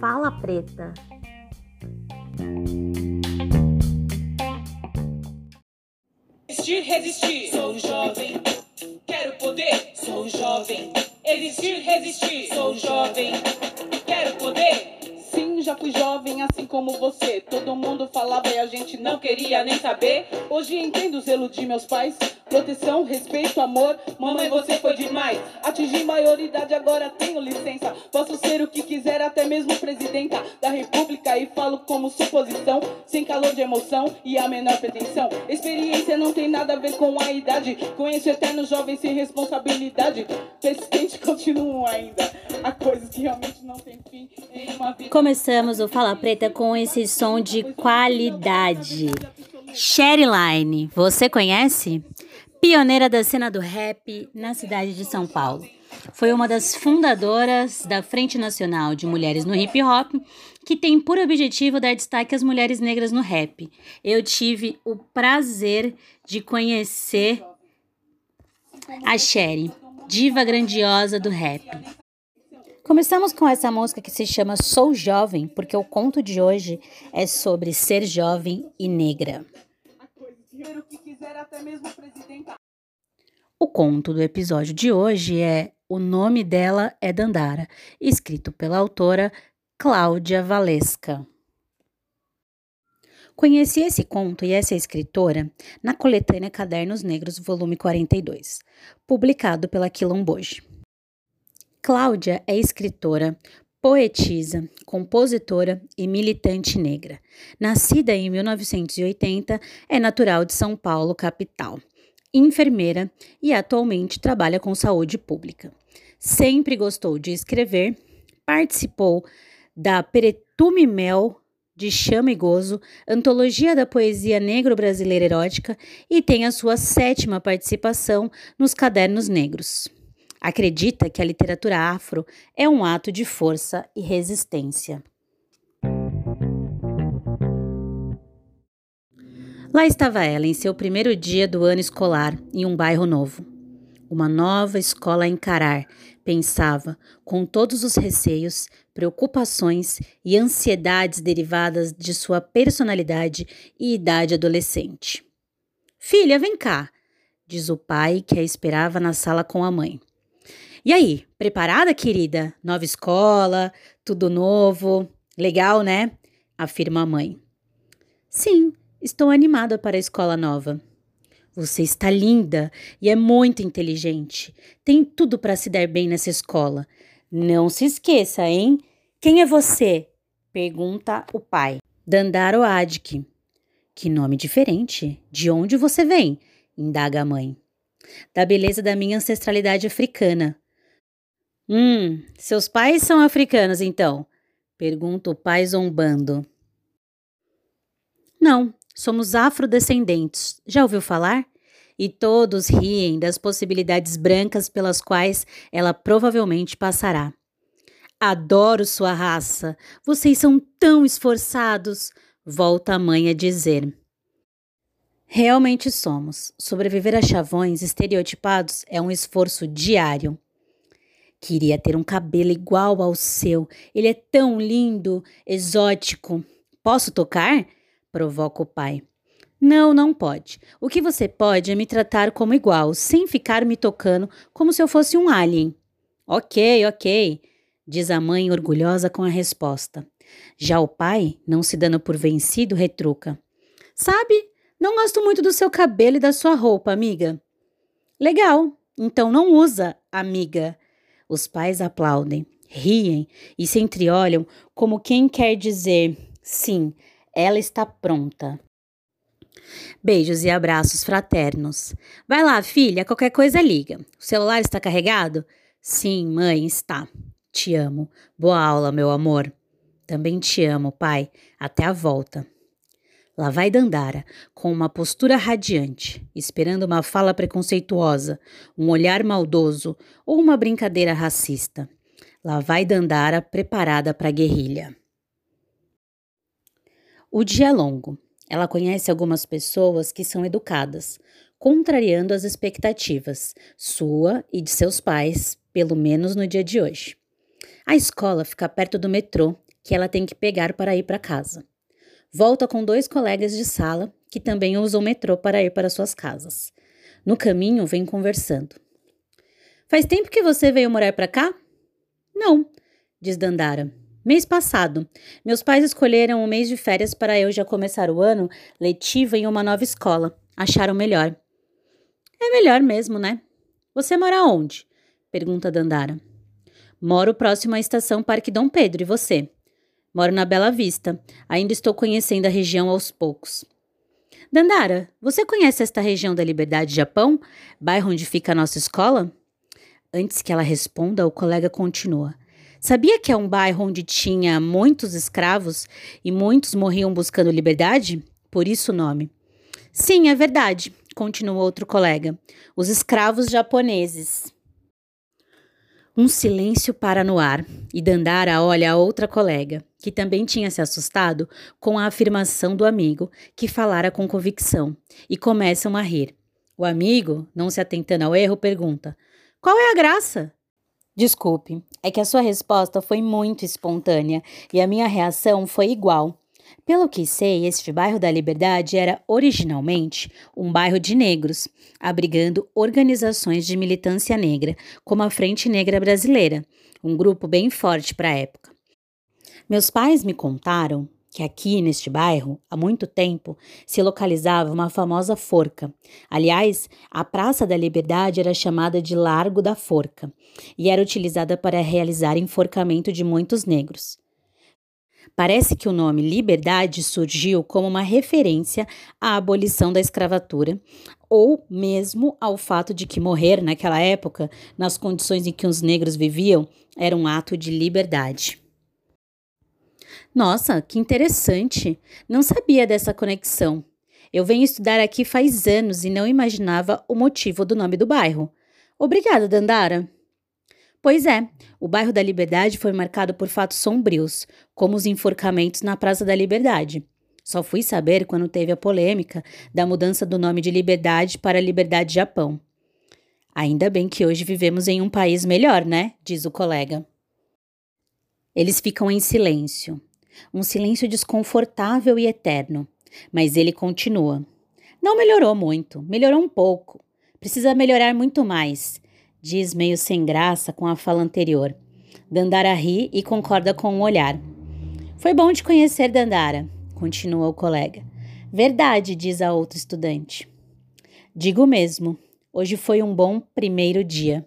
Fala preta. Existir, resistir, sou jovem. Quero poder, sou jovem. Existir, resistir, sou jovem. Quero poder. Sim, já fui jovem assim como você. Todo mundo falava e a gente não queria nem saber. Hoje entendo o zelo de meus pais. Proteção, respeito, amor. Mamãe, você foi demais. Atingi maioridade, agora tenho licença. Posso ser o que quiser, até mesmo presidenta da república. E falo como suposição, sem calor de emoção e a menor pretensão. Experiência não tem nada a ver com a idade. Conheço eternos jovens sem responsabilidade. Persistente continuam ainda. Há coisas que realmente não têm fim uma vida. Começamos o Fala Preta com esse som de qualidade. Sherryline, você conhece? Pioneira da cena do rap na cidade de São Paulo. Foi uma das fundadoras da Frente Nacional de Mulheres no Hip Hop, que tem por objetivo dar destaque às mulheres negras no rap. Eu tive o prazer de conhecer a Sherry, diva grandiosa do rap. Começamos com essa música que se chama Sou Jovem, porque o conto de hoje é sobre ser jovem e negra. Ser o que quiser, até mesmo presidenta. O conto do episódio de hoje é O Nome Dela é Dandara, escrito pela autora Cláudia Valesca. Conheci esse conto e essa escritora na coletânea Cadernos Negros, volume 42, publicado pela Quilomboje. Cláudia é escritora, poetisa, compositora e militante negra. Nascida em 1980, é natural de São Paulo, capital. Enfermeira e atualmente trabalha com saúde pública. Sempre gostou de escrever, participou da Peretume Mel de Chama e Gozo, antologia da poesia negro-brasileira erótica e tem a sua sétima participação nos Cadernos Negros. Acredita que a literatura afro é um ato de força e resistência. Lá estava ela em seu primeiro dia do ano escolar, em um bairro novo. Uma nova escola a encarar, pensava, com todos os receios, preocupações e ansiedades derivadas de sua personalidade e idade adolescente. Filha, vem cá, diz o pai que a esperava na sala com a mãe. E aí, preparada, querida? Nova escola, tudo novo. Legal, né? afirma a mãe. Sim, estou animada para a escola nova. Você está linda e é muito inteligente. Tem tudo para se dar bem nessa escola. Não se esqueça, hein? Quem é você? pergunta o pai. Dandaro Adik. Que nome diferente. De onde você vem? indaga a mãe. Da beleza da minha ancestralidade africana. Hum, seus pais são africanos, então? Pergunta o pai zombando. Não, somos afrodescendentes. Já ouviu falar? E todos riem das possibilidades brancas pelas quais ela provavelmente passará. Adoro sua raça. Vocês são tão esforçados, volta a mãe a dizer. Realmente somos. Sobreviver a chavões estereotipados é um esforço diário. Queria ter um cabelo igual ao seu. Ele é tão lindo, exótico. Posso tocar? provoca o pai. Não, não pode. O que você pode é me tratar como igual, sem ficar me tocando como se eu fosse um alien. Ok, ok, diz a mãe orgulhosa com a resposta. Já o pai, não se dando por vencido, retruca. Sabe, não gosto muito do seu cabelo e da sua roupa, amiga. Legal, então não usa, amiga. Os pais aplaudem, riem e se entreolham como quem quer dizer: sim, ela está pronta. Beijos e abraços fraternos. Vai lá, filha, qualquer coisa liga. O celular está carregado? Sim, mãe, está. Te amo. Boa aula, meu amor. Também te amo, pai. Até a volta. Lá vai Dandara, com uma postura radiante, esperando uma fala preconceituosa, um olhar maldoso ou uma brincadeira racista. Lá vai Dandara preparada para a guerrilha. O dia é longo. Ela conhece algumas pessoas que são educadas, contrariando as expectativas, sua e de seus pais, pelo menos no dia de hoje. A escola fica perto do metrô, que ela tem que pegar para ir para casa. Volta com dois colegas de sala que também usam metrô para ir para suas casas. No caminho, vem conversando. Faz tempo que você veio morar para cá? Não, diz Dandara. Mês passado, meus pais escolheram um mês de férias para eu já começar o ano letivo em uma nova escola. Acharam melhor. É melhor mesmo, né? Você mora onde? pergunta Dandara. Moro próximo à estação Parque Dom Pedro, e você? Moro na Bela Vista. Ainda estou conhecendo a região aos poucos. Dandara, você conhece esta região da Liberdade Japão, bairro onde fica a nossa escola? Antes que ela responda, o colega continua. Sabia que é um bairro onde tinha muitos escravos e muitos morriam buscando liberdade? Por isso o nome. Sim, é verdade, continua outro colega. Os escravos japoneses. Um silêncio para no ar e Dandara olha a outra colega, que também tinha se assustado com a afirmação do amigo, que falara com convicção, e começam a rir. O amigo, não se atentando ao erro, pergunta: Qual é a graça? Desculpe, é que a sua resposta foi muito espontânea e a minha reação foi igual. Pelo que sei, este bairro da Liberdade era originalmente um bairro de negros, abrigando organizações de militância negra, como a Frente Negra Brasileira, um grupo bem forte para a época. Meus pais me contaram que aqui neste bairro, há muito tempo, se localizava uma famosa forca. Aliás, a Praça da Liberdade era chamada de Largo da Forca e era utilizada para realizar enforcamento de muitos negros. Parece que o nome liberdade surgiu como uma referência à abolição da escravatura, ou mesmo ao fato de que morrer naquela época, nas condições em que os negros viviam, era um ato de liberdade. Nossa, que interessante! Não sabia dessa conexão. Eu venho estudar aqui faz anos e não imaginava o motivo do nome do bairro. Obrigada, Dandara. Pois é, o bairro da Liberdade foi marcado por fatos sombrios, como os enforcamentos na Praça da Liberdade. Só fui saber quando teve a polêmica da mudança do nome de Liberdade para Liberdade Japão. Ainda bem que hoje vivemos em um país melhor, né? diz o colega. Eles ficam em silêncio. Um silêncio desconfortável e eterno. Mas ele continua. Não melhorou muito, melhorou um pouco. Precisa melhorar muito mais diz meio sem graça com a fala anterior. Dandara ri e concorda com o um olhar. Foi bom te conhecer, Dandara, continua o colega. Verdade, diz a outra estudante. Digo mesmo, hoje foi um bom primeiro dia.